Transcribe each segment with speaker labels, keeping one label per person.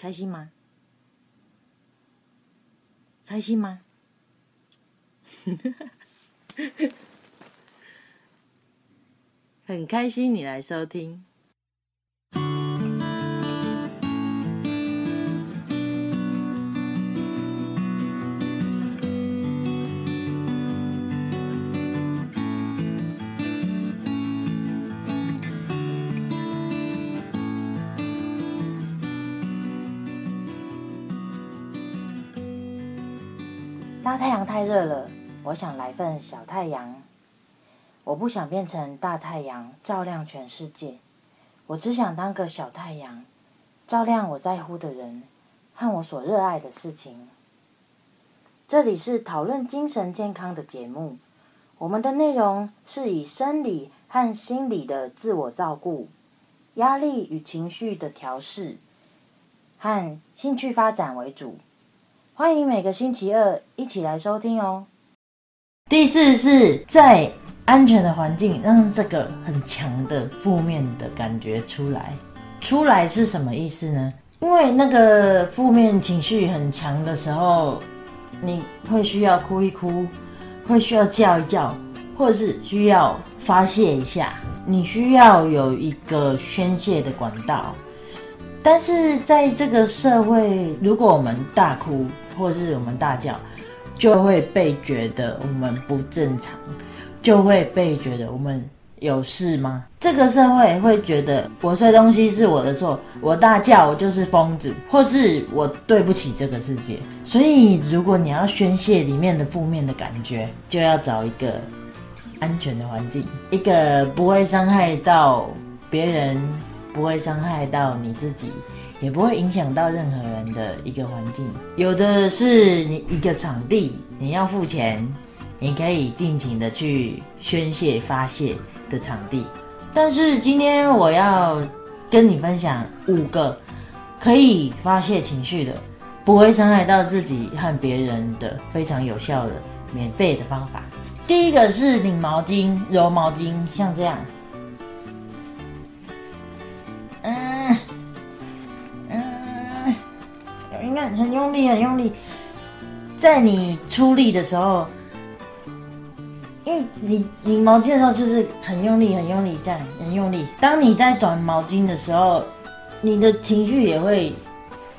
Speaker 1: 开心吗？开心吗？很开心你来收听。大太阳太热了，我想来份小太阳。我不想变成大太阳，照亮全世界。我只想当个小太阳，照亮我在乎的人和我所热爱的事情。这里是讨论精神健康的节目，我们的内容是以生理和心理的自我照顾、压力与情绪的调试和兴趣发展为主。欢迎每个星期二一起来收听哦。第四是在安全的环境，让这个很强的负面的感觉出来。出来是什么意思呢？因为那个负面情绪很强的时候，你会需要哭一哭，会需要叫一叫，或者是需要发泄一下。你需要有一个宣泄的管道。但是在这个社会，如果我们大哭，或是我们大叫，就会被觉得我们不正常，就会被觉得我们有事吗？这个社会会觉得我摔东西是我的错，我大叫我就是疯子，或是我对不起这个世界。所以，如果你要宣泄里面的负面的感觉，就要找一个安全的环境，一个不会伤害到别人，不会伤害到你自己。也不会影响到任何人的一个环境。有的是你一个场地，你要付钱，你可以尽情的去宣泄发泄的场地。但是今天我要跟你分享五个可以发泄情绪的，不会伤害到自己和别人的非常有效的免费的方法。第一个是拧毛巾、揉毛巾，像这样。嗯嗯，应该很用力，很用力。在你出力的时候，因为你拧毛巾的时候就是很用力，很用力，这样很用力。当你在转毛巾的时候，你的情绪也会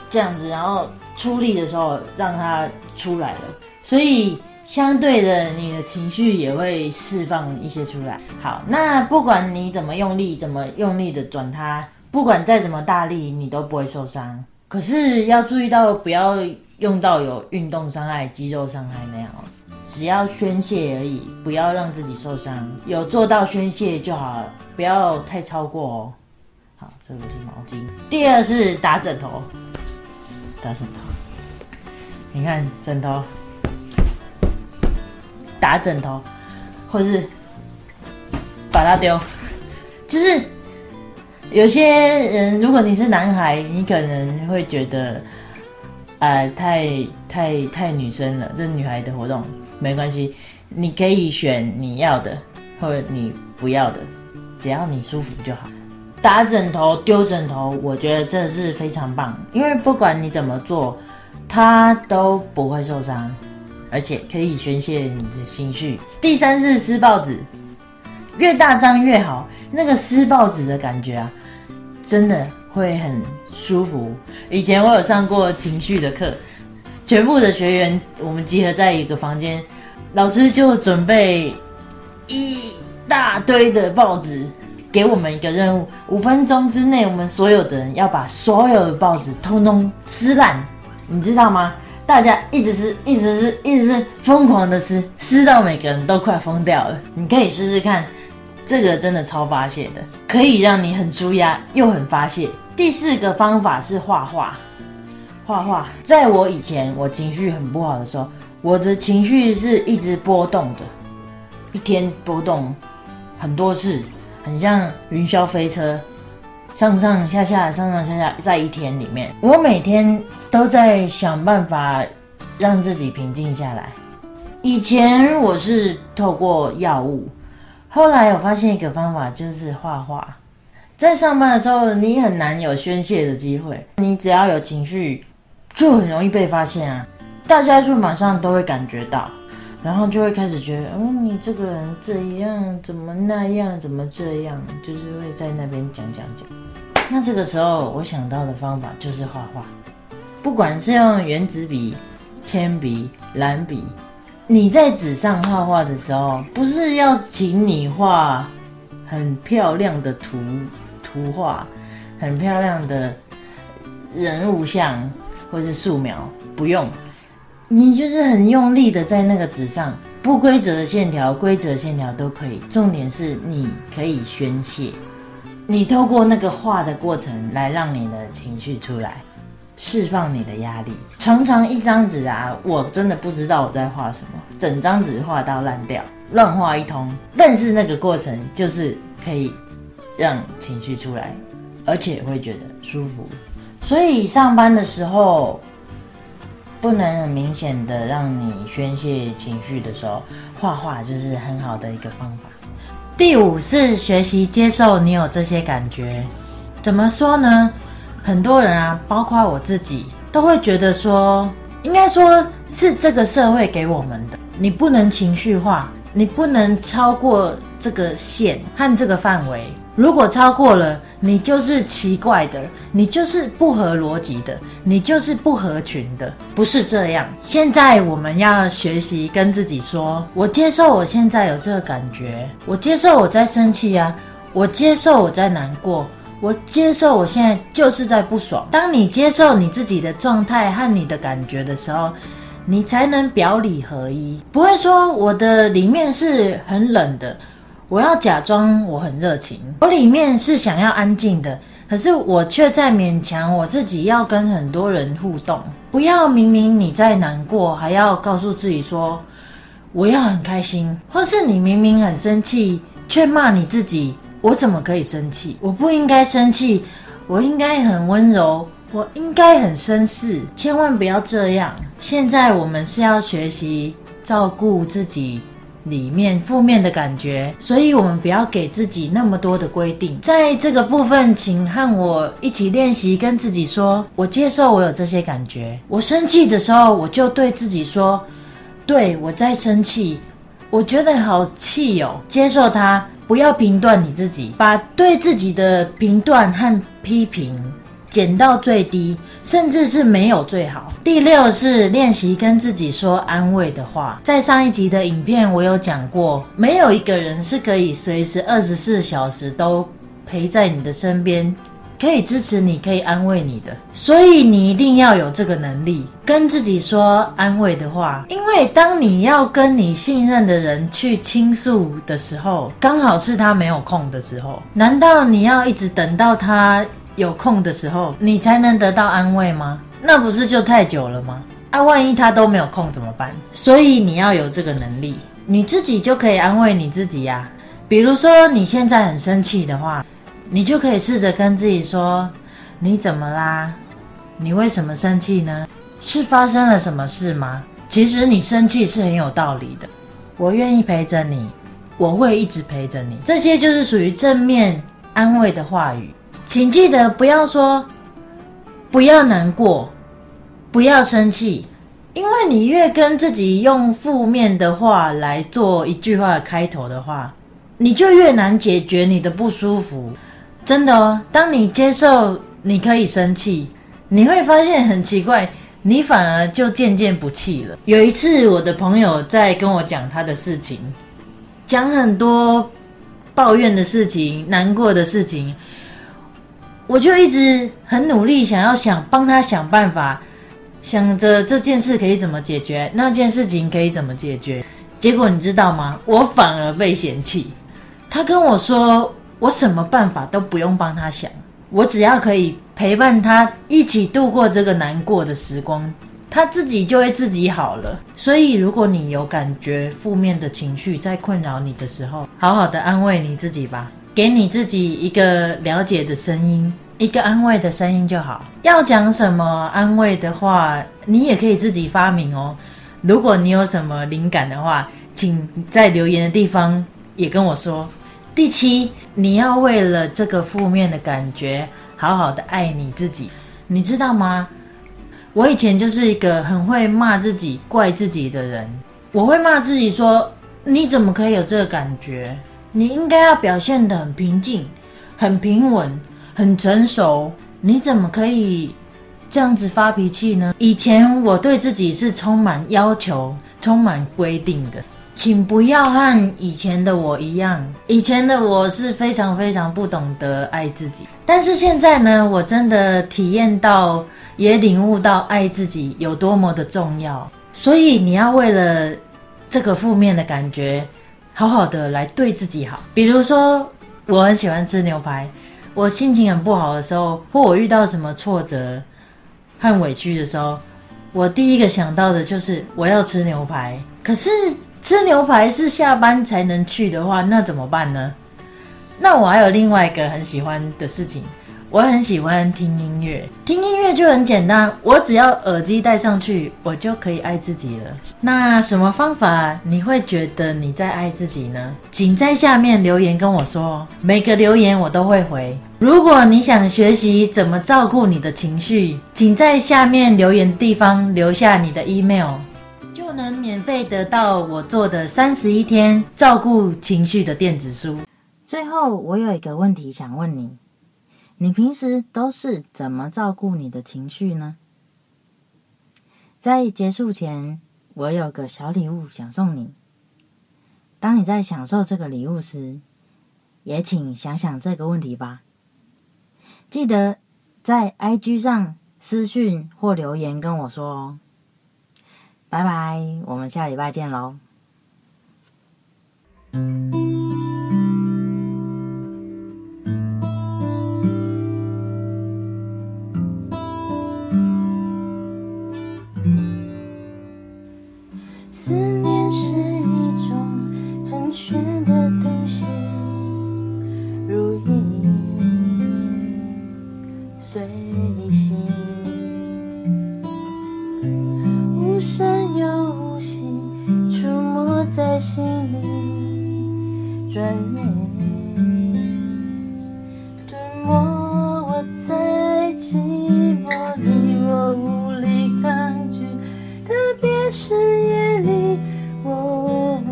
Speaker 1: 这样子，然后出力的时候让它出来了，所以相对的，你的情绪也会释放一些出来。好，那不管你怎么用力，怎么用力的转它，不管再怎么大力，你都不会受伤。可是要注意到，不要用到有运动伤害、肌肉伤害那样。只要宣泄而已，不要让自己受伤。有做到宣泄就好了，不要太超过哦。好，这个是毛巾。第二是打枕头，打枕头。你看枕头，打枕头，或是把它丢，就是。有些人，如果你是男孩，你可能会觉得，呃，太太太女生了，这是女孩的活动，没关系，你可以选你要的，或者你不要的，只要你舒服就好。打枕头、丢枕头，我觉得这是非常棒，因为不管你怎么做，他都不会受伤，而且可以宣泄你的情绪。第三是撕报纸，越大张越好，那个撕报纸的感觉啊。真的会很舒服。以前我有上过情绪的课，全部的学员我们集合在一个房间，老师就准备一大堆的报纸给我们一个任务：五分钟之内，我们所有的人要把所有的报纸通通撕烂。你知道吗？大家一直撕，一直撕，一直撕疯狂的撕，撕到每个人都快疯掉了。你可以试试看。这个真的超发泄的，可以让你很舒压又很发泄。第四个方法是画画，画画。在我以前我情绪很不好的时候，我的情绪是一直波动的，一天波动很多次，很像云霄飞车，上上下下，上上下下，在一天里面，我每天都在想办法让自己平静下来。以前我是透过药物。后来我发现一个方法，就是画画。在上班的时候，你很难有宣泄的机会。你只要有情绪，就很容易被发现啊！大家就马上都会感觉到，然后就会开始觉得，嗯，你这个人这样，怎么那样，怎么这样，就是会在那边讲讲讲。那这个时候，我想到的方法就是画画，不管是用原子笔、铅笔、蓝笔。你在纸上画画的时候，不是要请你画很漂亮的图图画，很漂亮的人物像或是素描，不用，你就是很用力的在那个纸上，不规则的线条、规则线条都可以。重点是你可以宣泄，你透过那个画的过程来让你的情绪出来。释放你的压力。常常一张纸啊，我真的不知道我在画什么，整张纸画到烂掉，乱画一通。但是那个过程就是可以让情绪出来，而且会觉得舒服。所以上班的时候不能很明显的让你宣泄情绪的时候，画画就是很好的一个方法。第五是学习接受你有这些感觉。怎么说呢？很多人啊，包括我自己，都会觉得说，应该说是这个社会给我们的。你不能情绪化，你不能超过这个线和这个范围。如果超过了，你就是奇怪的，你就是不合逻辑的，你就是不合群的，不是这样。现在我们要学习跟自己说，我接受我现在有这个感觉，我接受我在生气啊，我接受我在难过。我接受，我现在就是在不爽。当你接受你自己的状态和你的感觉的时候，你才能表里合一。不会说我的里面是很冷的，我要假装我很热情。我里面是想要安静的，可是我却在勉强我自己要跟很多人互动。不要明明你在难过，还要告诉自己说我要很开心，或是你明明很生气，却骂你自己。我怎么可以生气？我不应该生气，我应该很温柔，我应该很绅士，千万不要这样。现在我们是要学习照顾自己里面负面的感觉，所以我们不要给自己那么多的规定。在这个部分，请和我一起练习，跟自己说：我接受我有这些感觉。我生气的时候，我就对自己说：对，我在生气，我觉得好气哦，接受它。不要评断你自己，把对自己的评断和批评减到最低，甚至是没有最好。第六是练习跟自己说安慰的话。在上一集的影片，我有讲过，没有一个人是可以随时二十四小时都陪在你的身边。可以支持你，可以安慰你的，所以你一定要有这个能力，跟自己说安慰的话。因为当你要跟你信任的人去倾诉的时候，刚好是他没有空的时候。难道你要一直等到他有空的时候，你才能得到安慰吗？那不是就太久了吗？啊，万一他都没有空怎么办？所以你要有这个能力，你自己就可以安慰你自己呀。比如说你现在很生气的话。你就可以试着跟自己说：“你怎么啦？你为什么生气呢？是发生了什么事吗？其实你生气是很有道理的。我愿意陪着你，我会一直陪着你。这些就是属于正面安慰的话语。请记得不要说，不要难过，不要生气，因为你越跟自己用负面的话来做一句话的开头的话，你就越难解决你的不舒服。”真的哦，当你接受你可以生气，你会发现很奇怪，你反而就渐渐不气了。有一次，我的朋友在跟我讲他的事情，讲很多抱怨的事情、难过的事情，我就一直很努力想要想帮他想办法，想着这件事可以怎么解决，那件事情可以怎么解决。结果你知道吗？我反而被嫌弃。他跟我说。我什么办法都不用帮他想，我只要可以陪伴他一起度过这个难过的时光，他自己就会自己好了。所以，如果你有感觉负面的情绪在困扰你的时候，好好的安慰你自己吧，给你自己一个了解的声音，一个安慰的声音就好。要讲什么安慰的话，你也可以自己发明哦。如果你有什么灵感的话，请在留言的地方也跟我说。第七，你要为了这个负面的感觉，好好的爱你自己。你知道吗？我以前就是一个很会骂自己、怪自己的人。我会骂自己说：“你怎么可以有这个感觉？你应该要表现得很平静、很平稳、很成熟。你怎么可以这样子发脾气呢？”以前我对自己是充满要求、充满规定的。请不要和以前的我一样。以前的我是非常非常不懂得爱自己，但是现在呢，我真的体验到，也领悟到爱自己有多么的重要。所以你要为了这个负面的感觉，好好的来对自己好。比如说，我很喜欢吃牛排，我心情很不好的时候，或我遇到什么挫折和委屈的时候，我第一个想到的就是我要吃牛排。可是。吃牛排是下班才能去的话，那怎么办呢？那我还有另外一个很喜欢的事情，我很喜欢听音乐。听音乐就很简单，我只要耳机戴上去，我就可以爱自己了。那什么方法你会觉得你在爱自己呢？请在下面留言跟我说，每个留言我都会回。如果你想学习怎么照顾你的情绪，请在下面留言地方留下你的 email。就能免费得到我做的三十一天照顾情绪的电子书。最后，我有一个问题想问你：你平时都是怎么照顾你的情绪呢？在结束前，我有个小礼物想送你。当你在享受这个礼物时，也请想想这个问题吧。记得在 IG 上私讯或留言跟我说哦。拜拜，我们下礼拜见喽。思念是一种很玄的东西，如影随形。转眼吞没我，在寂寞里我无力抗拒，特别是夜里，我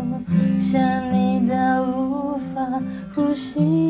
Speaker 1: 想你到无法呼吸。